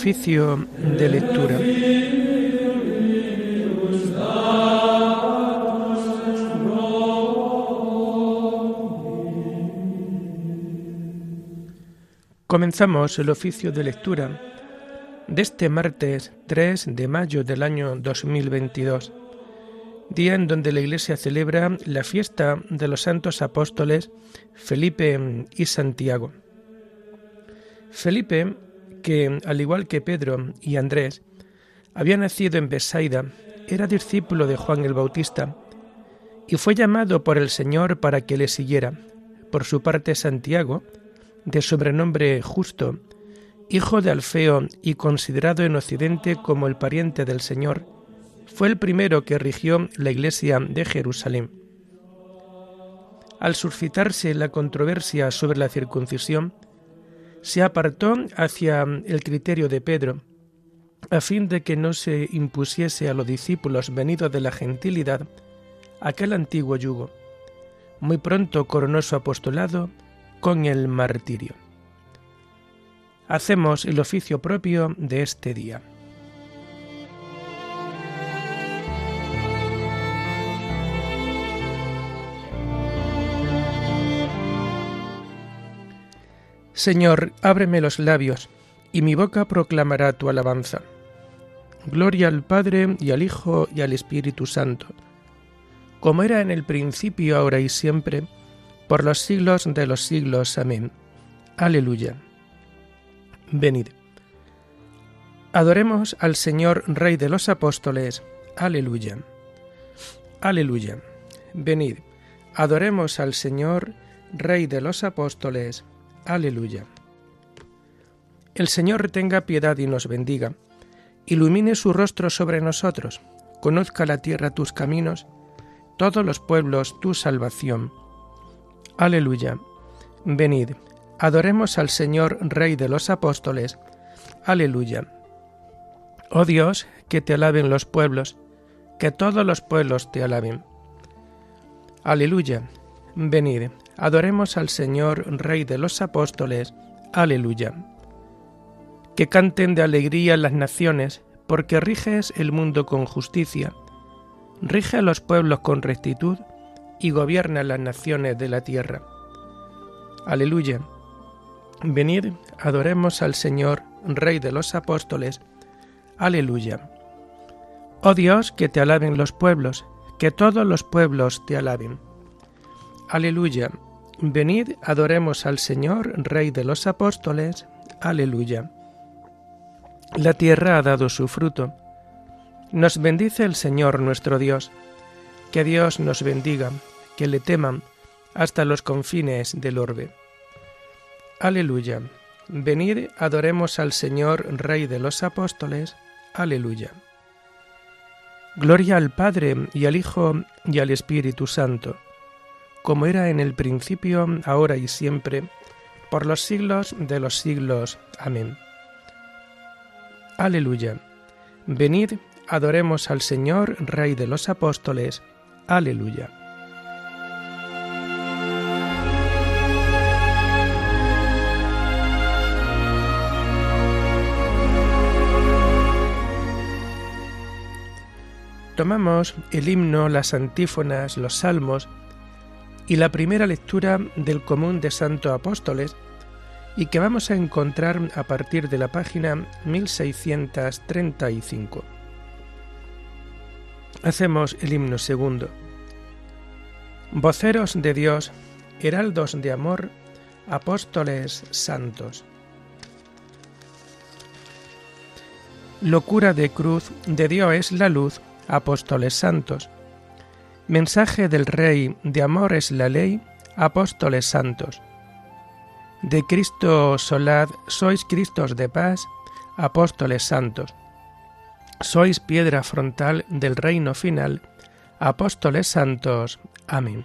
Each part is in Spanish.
Oficio de lectura. Comenzamos el oficio de lectura de este martes 3 de mayo del año 2022, día en donde la Iglesia celebra la fiesta de los santos apóstoles Felipe y Santiago. Felipe, que al igual que Pedro y Andrés, había nacido en Besaida, era discípulo de Juan el Bautista y fue llamado por el Señor para que le siguiera. Por su parte, Santiago, de sobrenombre Justo, hijo de Alfeo y considerado en Occidente como el pariente del Señor, fue el primero que rigió la iglesia de Jerusalén. Al suscitarse la controversia sobre la circuncisión, se apartó hacia el criterio de Pedro, a fin de que no se impusiese a los discípulos venidos de la gentilidad aquel antiguo yugo. Muy pronto coronó su apostolado con el martirio. Hacemos el oficio propio de este día. Señor, ábreme los labios, y mi boca proclamará tu alabanza. Gloria al Padre y al Hijo y al Espíritu Santo, como era en el principio, ahora y siempre, por los siglos de los siglos. Amén. Aleluya. Venid. Adoremos al Señor Rey de los Apóstoles. Aleluya. Aleluya. Venid. Adoremos al Señor Rey de los Apóstoles. Aleluya. El Señor tenga piedad y nos bendiga. Ilumine su rostro sobre nosotros. Conozca la tierra tus caminos, todos los pueblos tu salvación. Aleluya. Venid, adoremos al Señor Rey de los apóstoles. Aleluya. Oh Dios, que te alaben los pueblos, que todos los pueblos te alaben. Aleluya. Venid, adoremos al Señor Rey de los apóstoles. Aleluya. Que canten de alegría las naciones, porque riges el mundo con justicia. Rige a los pueblos con rectitud y gobierna las naciones de la tierra. Aleluya. Venid, adoremos al Señor, Rey de los apóstoles. Aleluya. Oh Dios, que te alaben los pueblos, que todos los pueblos te alaben. Aleluya. Venid, adoremos al Señor, Rey de los apóstoles. Aleluya. La tierra ha dado su fruto. Nos bendice el Señor nuestro Dios. Que Dios nos bendiga, que le teman hasta los confines del orbe. Aleluya. Venid, adoremos al Señor, Rey de los apóstoles. Aleluya. Gloria al Padre y al Hijo y al Espíritu Santo, como era en el principio, ahora y siempre, por los siglos de los siglos. Amén. Aleluya. Venid, adoremos al Señor, Rey de los apóstoles. Aleluya. Tomamos el himno, las antífonas, los salmos y la primera lectura del común de Santos Apóstoles y que vamos a encontrar a partir de la página 1635. Hacemos el himno segundo. Voceros de Dios, heraldos de amor, apóstoles santos. Locura de cruz, de Dios es la luz, apóstoles santos. Mensaje del Rey, de amor es la ley, apóstoles santos. De Cristo solad, sois Cristos de paz, apóstoles santos. Sois piedra frontal del reino final, apóstoles santos. Amén.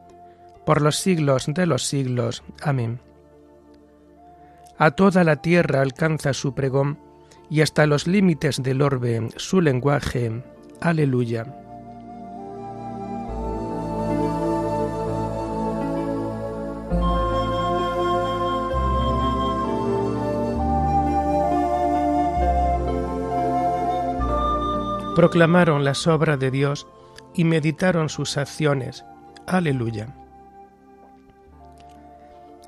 por los siglos de los siglos. Amén. A toda la tierra alcanza su pregón, y hasta los límites del orbe su lenguaje. Aleluya. Proclamaron las obras de Dios y meditaron sus acciones. Aleluya.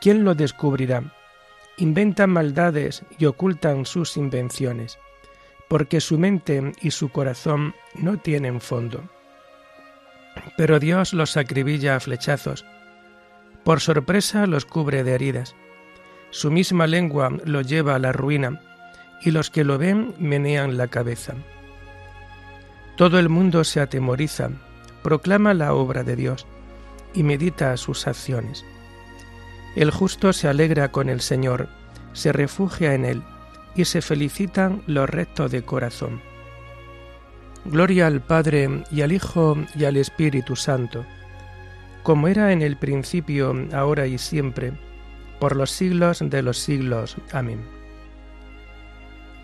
¿quién lo descubrirá? inventan maldades y ocultan sus invenciones, porque su mente y su corazón no tienen fondo. Pero Dios los acribilla a flechazos, por sorpresa los cubre de heridas, su misma lengua lo lleva a la ruina, y los que lo ven menean la cabeza. Todo el mundo se atemoriza, proclama la obra de Dios y medita sus acciones. El justo se alegra con el Señor, se refugia en Él, y se felicitan los rectos de corazón. Gloria al Padre y al Hijo y al Espíritu Santo, como era en el principio, ahora y siempre, por los siglos de los siglos. Amén.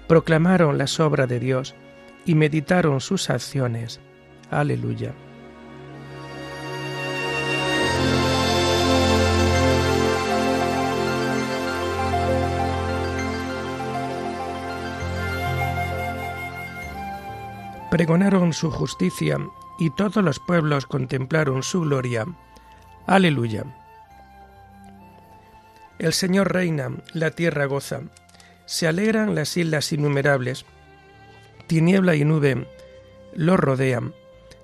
Proclamaron las obras de Dios y meditaron sus acciones. Aleluya. Pregonaron su justicia y todos los pueblos contemplaron su gloria. Aleluya. El Señor reina, la tierra goza, se alegran las islas innumerables, tiniebla y nube lo rodean,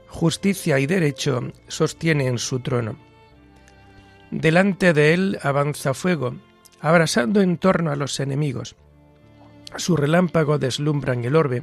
justicia y derecho sostienen su trono. Delante de él avanza fuego, abrasando en torno a los enemigos. Su relámpago deslumbran el orbe,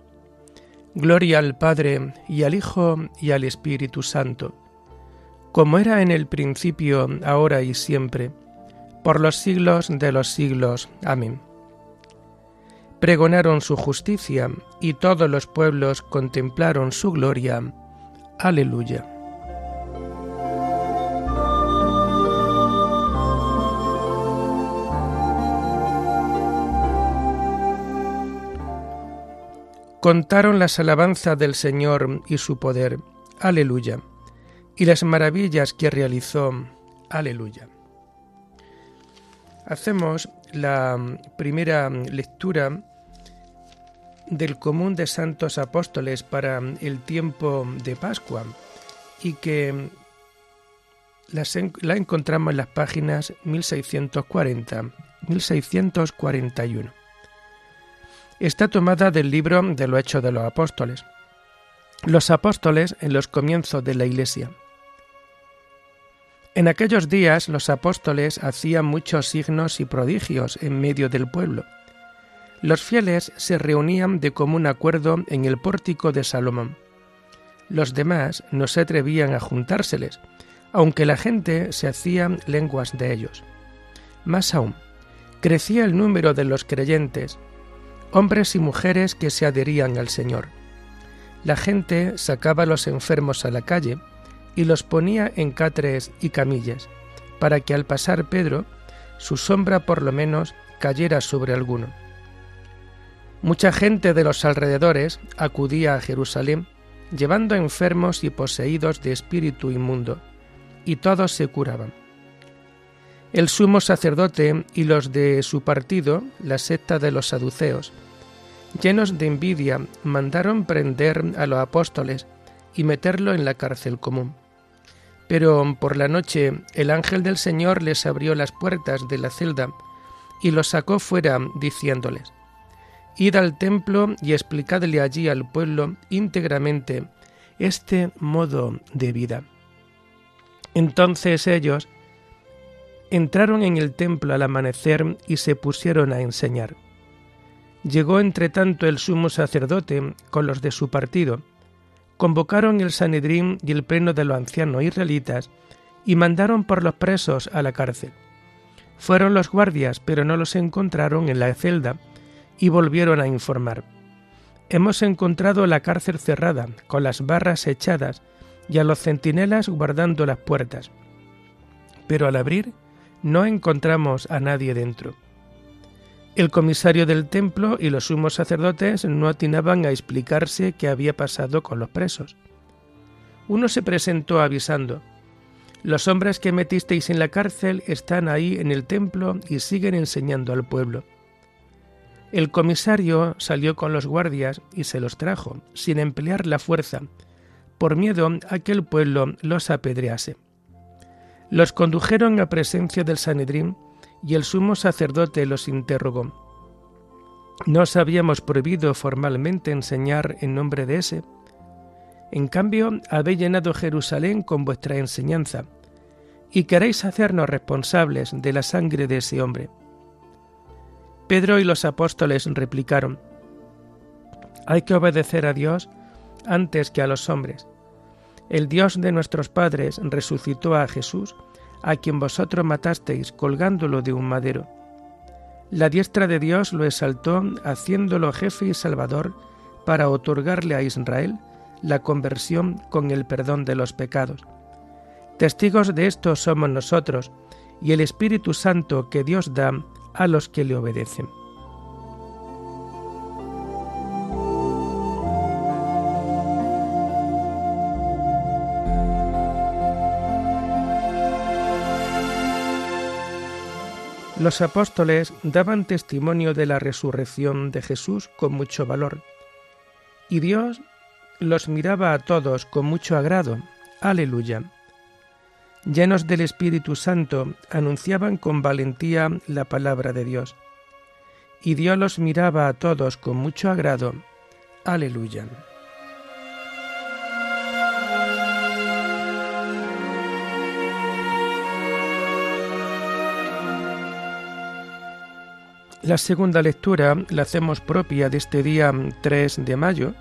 Gloria al Padre y al Hijo y al Espíritu Santo, como era en el principio, ahora y siempre, por los siglos de los siglos. Amén. Pregonaron su justicia y todos los pueblos contemplaron su gloria. Aleluya. Contaron las alabanzas del Señor y su poder. Aleluya. Y las maravillas que realizó. Aleluya. Hacemos la primera lectura del común de santos apóstoles para el tiempo de Pascua y que la encontramos en las páginas 1640-1641. Está tomada del libro de los Hechos de los Apóstoles. Los apóstoles en los comienzos de la Iglesia. En aquellos días los apóstoles hacían muchos signos y prodigios en medio del pueblo. Los fieles se reunían de común acuerdo en el pórtico de Salomón. Los demás no se atrevían a juntárseles, aunque la gente se hacía lenguas de ellos. Más aún, crecía el número de los creyentes, hombres y mujeres que se adherían al Señor. La gente sacaba a los enfermos a la calle y los ponía en catres y camillas, para que al pasar Pedro, su sombra por lo menos cayera sobre alguno. Mucha gente de los alrededores acudía a Jerusalén, llevando enfermos y poseídos de espíritu inmundo, y todos se curaban. El sumo sacerdote y los de su partido, la secta de los saduceos, llenos de envidia, mandaron prender a los apóstoles y meterlo en la cárcel común. Pero por la noche el ángel del Señor les abrió las puertas de la celda y los sacó fuera, diciéndoles, Id al templo y explicadle allí al pueblo íntegramente este modo de vida. Entonces ellos entraron en el templo al amanecer y se pusieron a enseñar. Llegó entre tanto el sumo sacerdote con los de su partido, convocaron el Sanedrín y el pleno de los ancianos israelitas y mandaron por los presos a la cárcel. Fueron los guardias, pero no los encontraron en la celda, y volvieron a informar. Hemos encontrado la cárcel cerrada, con las barras echadas, y a los centinelas guardando las puertas. Pero al abrir, no encontramos a nadie dentro. El comisario del templo y los sumos sacerdotes no atinaban a explicarse qué había pasado con los presos. Uno se presentó avisando, Los hombres que metisteis en la cárcel están ahí en el templo y siguen enseñando al pueblo. El comisario salió con los guardias y se los trajo, sin emplear la fuerza, por miedo a que el pueblo los apedrease. Los condujeron a presencia del Sanedrín y el sumo sacerdote los interrogó. ¿No os habíamos prohibido formalmente enseñar en nombre de ese? En cambio, habéis llenado Jerusalén con vuestra enseñanza, y queréis hacernos responsables de la sangre de ese hombre. Pedro y los apóstoles replicaron, Hay que obedecer a Dios antes que a los hombres. El Dios de nuestros padres resucitó a Jesús, a quien vosotros matasteis colgándolo de un madero. La diestra de Dios lo exaltó haciéndolo jefe y salvador para otorgarle a Israel la conversión con el perdón de los pecados. Testigos de esto somos nosotros y el Espíritu Santo que Dios da a los que le obedecen. Los apóstoles daban testimonio de la resurrección de Jesús con mucho valor, y Dios los miraba a todos con mucho agrado. Aleluya. Llenos del Espíritu Santo, anunciaban con valentía la palabra de Dios, y Dios los miraba a todos con mucho agrado. Aleluya. La segunda lectura la hacemos propia de este día 3 de mayo,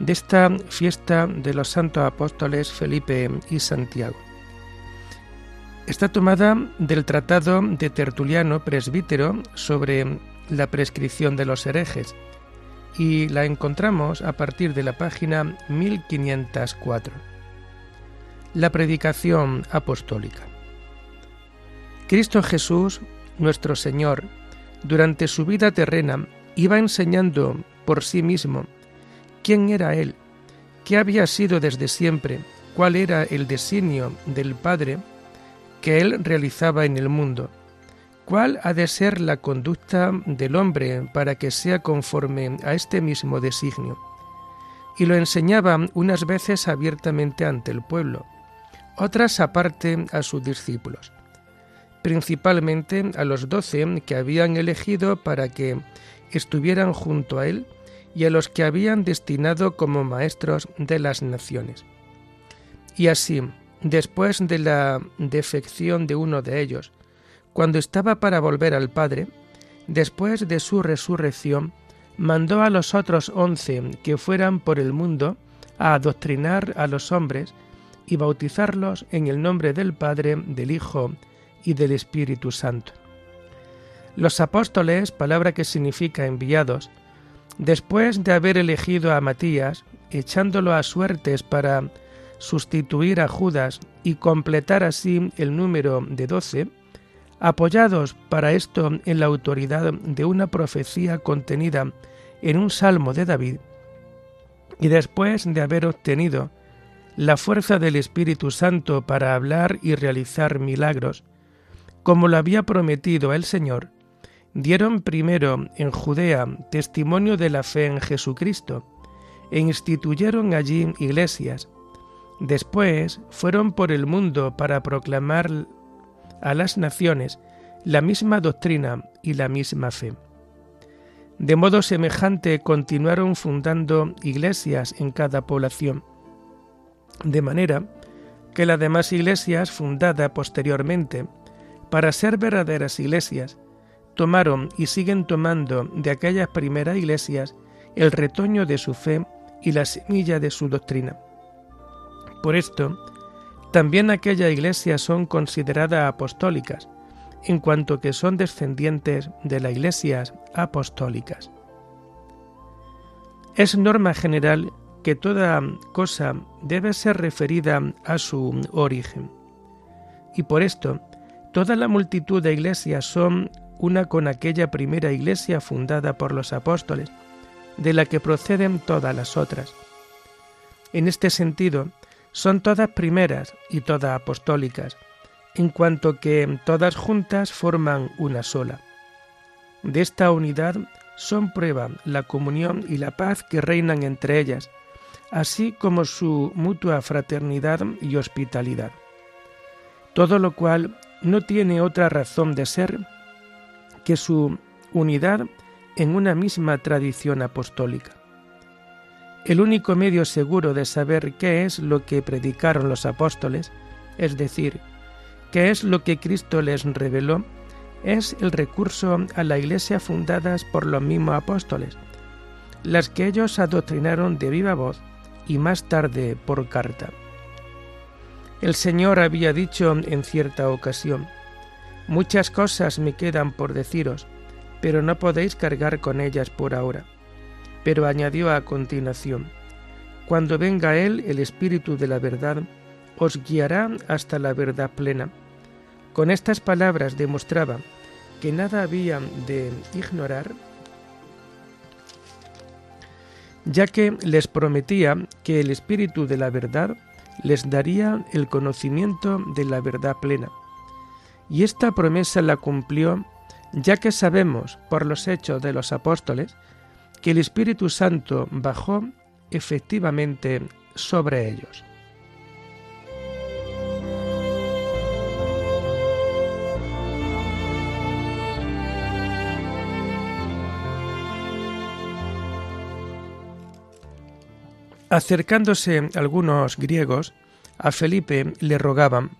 de esta fiesta de los santos apóstoles Felipe y Santiago. Está tomada del tratado de Tertuliano, presbítero, sobre la prescripción de los herejes, y la encontramos a partir de la página 1504. La predicación apostólica. Cristo Jesús, nuestro Señor, durante su vida terrena iba enseñando por sí mismo quién era Él, qué había sido desde siempre, cuál era el designio del Padre que Él realizaba en el mundo, cuál ha de ser la conducta del hombre para que sea conforme a este mismo designio. Y lo enseñaba unas veces abiertamente ante el pueblo, otras aparte a sus discípulos, principalmente a los doce que habían elegido para que estuvieran junto a él y a los que habían destinado como maestros de las naciones. Y así, después de la defección de uno de ellos, cuando estaba para volver al Padre, después de su resurrección, mandó a los otros once que fueran por el mundo a adoctrinar a los hombres y bautizarlos en el nombre del Padre, del Hijo y del Espíritu Santo. Los apóstoles, palabra que significa enviados, después de haber elegido a Matías, echándolo a suertes para sustituir a Judas y completar así el número de doce, apoyados para esto en la autoridad de una profecía contenida en un salmo de David, y después de haber obtenido la fuerza del Espíritu Santo para hablar y realizar milagros, como lo había prometido el Señor, dieron primero en Judea testimonio de la fe en Jesucristo e instituyeron allí iglesias. Después fueron por el mundo para proclamar a las naciones la misma doctrina y la misma fe. De modo semejante continuaron fundando iglesias en cada población, de manera que las demás iglesias fundadas posteriormente para ser verdaderas iglesias tomaron y siguen tomando de aquellas primeras iglesias el retoño de su fe y la semilla de su doctrina. Por esto, también aquellas iglesias son consideradas apostólicas, en cuanto que son descendientes de las iglesias apostólicas. Es norma general que toda cosa debe ser referida a su origen. Y por esto, toda la multitud de iglesias son una con aquella primera iglesia fundada por los apóstoles, de la que proceden todas las otras. En este sentido, son todas primeras y todas apostólicas, en cuanto que todas juntas forman una sola. De esta unidad son prueba la comunión y la paz que reinan entre ellas, así como su mutua fraternidad y hospitalidad. Todo lo cual no tiene otra razón de ser que su unidad en una misma tradición apostólica. El único medio seguro de saber qué es lo que predicaron los apóstoles, es decir, qué es lo que Cristo les reveló, es el recurso a la iglesia fundadas por los mismos apóstoles, las que ellos adoctrinaron de viva voz y más tarde por carta. El Señor había dicho en cierta ocasión, Muchas cosas me quedan por deciros, pero no podéis cargar con ellas por ahora. Pero añadió a continuación, Cuando venga Él, el Espíritu de la verdad, os guiará hasta la verdad plena. Con estas palabras demostraba que nada había de ignorar, ya que les prometía que el Espíritu de la verdad les daría el conocimiento de la verdad plena y esta promesa la cumplió ya que sabemos por los hechos de los apóstoles que el Espíritu Santo bajó efectivamente sobre ellos. Acercándose algunos griegos, a Felipe le rogaban,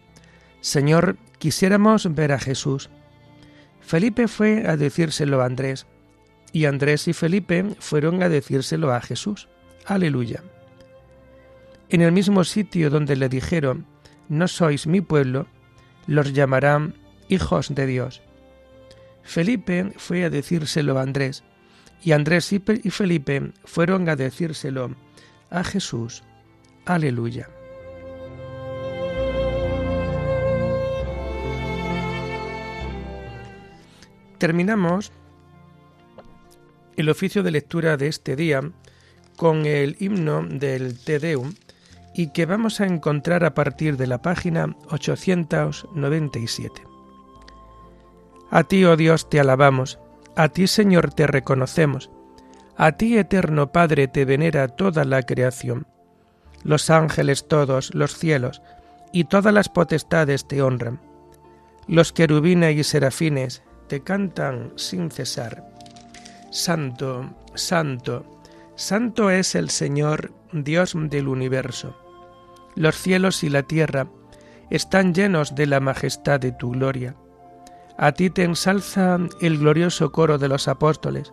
Señor, quisiéramos ver a Jesús. Felipe fue a decírselo a Andrés, y Andrés y Felipe fueron a decírselo a Jesús. Aleluya. En el mismo sitio donde le dijeron, no sois mi pueblo, los llamarán hijos de Dios. Felipe fue a decírselo a Andrés, y Andrés y Felipe fueron a decírselo a Jesús. Aleluya. Terminamos el oficio de lectura de este día con el himno del Te Deum y que vamos a encontrar a partir de la página 897. A ti, oh Dios, te alabamos, a ti, Señor, te reconocemos, a ti, eterno Padre, te venera toda la creación. Los ángeles todos, los cielos, y todas las potestades te honran. Los querubines y serafines te cantan sin cesar. Santo, santo, santo es el Señor, Dios del universo. Los cielos y la tierra están llenos de la majestad de tu gloria. A ti te ensalza el glorioso coro de los apóstoles,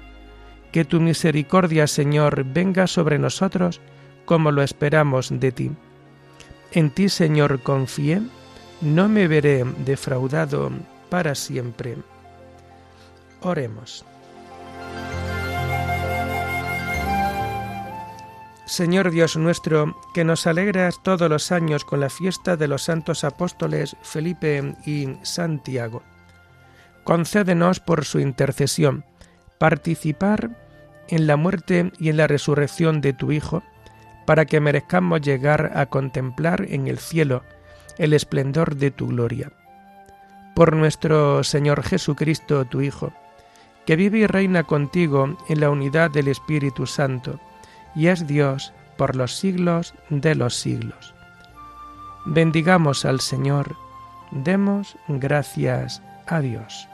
que tu misericordia, Señor, venga sobre nosotros como lo esperamos de ti. En ti, Señor, confié, no me veré defraudado para siempre. Oremos. Señor Dios nuestro, que nos alegras todos los años con la fiesta de los santos apóstoles Felipe y Santiago, concédenos por su intercesión participar en la muerte y en la resurrección de tu Hijo, para que merezcamos llegar a contemplar en el cielo el esplendor de tu gloria. Por nuestro Señor Jesucristo, tu Hijo, que vive y reina contigo en la unidad del Espíritu Santo, y es Dios por los siglos de los siglos. Bendigamos al Señor, demos gracias a Dios.